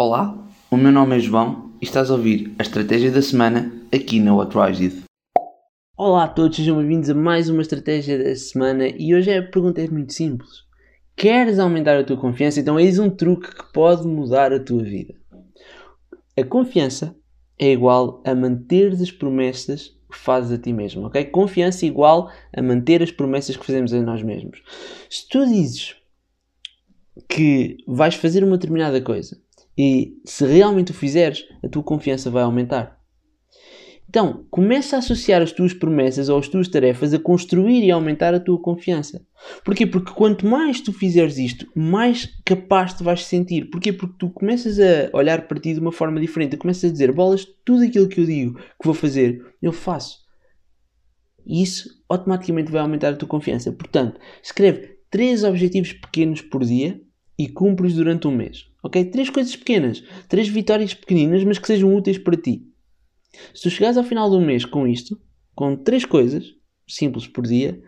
Olá, o meu nome é João e estás a ouvir a Estratégia da Semana aqui na What. Olá a todos, sejam bem-vindos a mais uma Estratégia da Semana e hoje a pergunta é muito simples. Queres aumentar a tua confiança? Então eis um truque que pode mudar a tua vida. A confiança é igual a manter as promessas que fazes a ti mesmo, ok? Confiança é igual a manter as promessas que fazemos a nós mesmos. Se tu dizes que vais fazer uma determinada coisa e se realmente o fizeres, a tua confiança vai aumentar. Então, começa a associar as tuas promessas ou as tuas tarefas a construir e aumentar a tua confiança. Porquê? Porque quanto mais tu fizeres isto, mais capaz te vais sentir. Porquê? Porque tu começas a olhar para ti de uma forma diferente. Tu começas a dizer, bolas, tudo aquilo que eu digo que vou fazer, eu faço. E isso automaticamente vai aumentar a tua confiança. Portanto, escreve três objetivos pequenos por dia e cumpre-os durante um mês. Ok? Três coisas pequenas, três vitórias pequeninas, mas que sejam úteis para ti. Se tu chegares ao final do mês com isto, com três coisas simples por dia,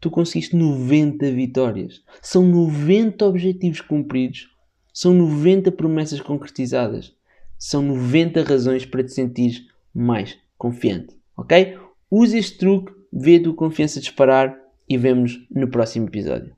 tu conseguiste 90 vitórias. São 90 objetivos cumpridos, são 90 promessas concretizadas, são 90 razões para te sentir mais confiante. Ok? Use este truque, vê tua confiança disparar e vemos no próximo episódio.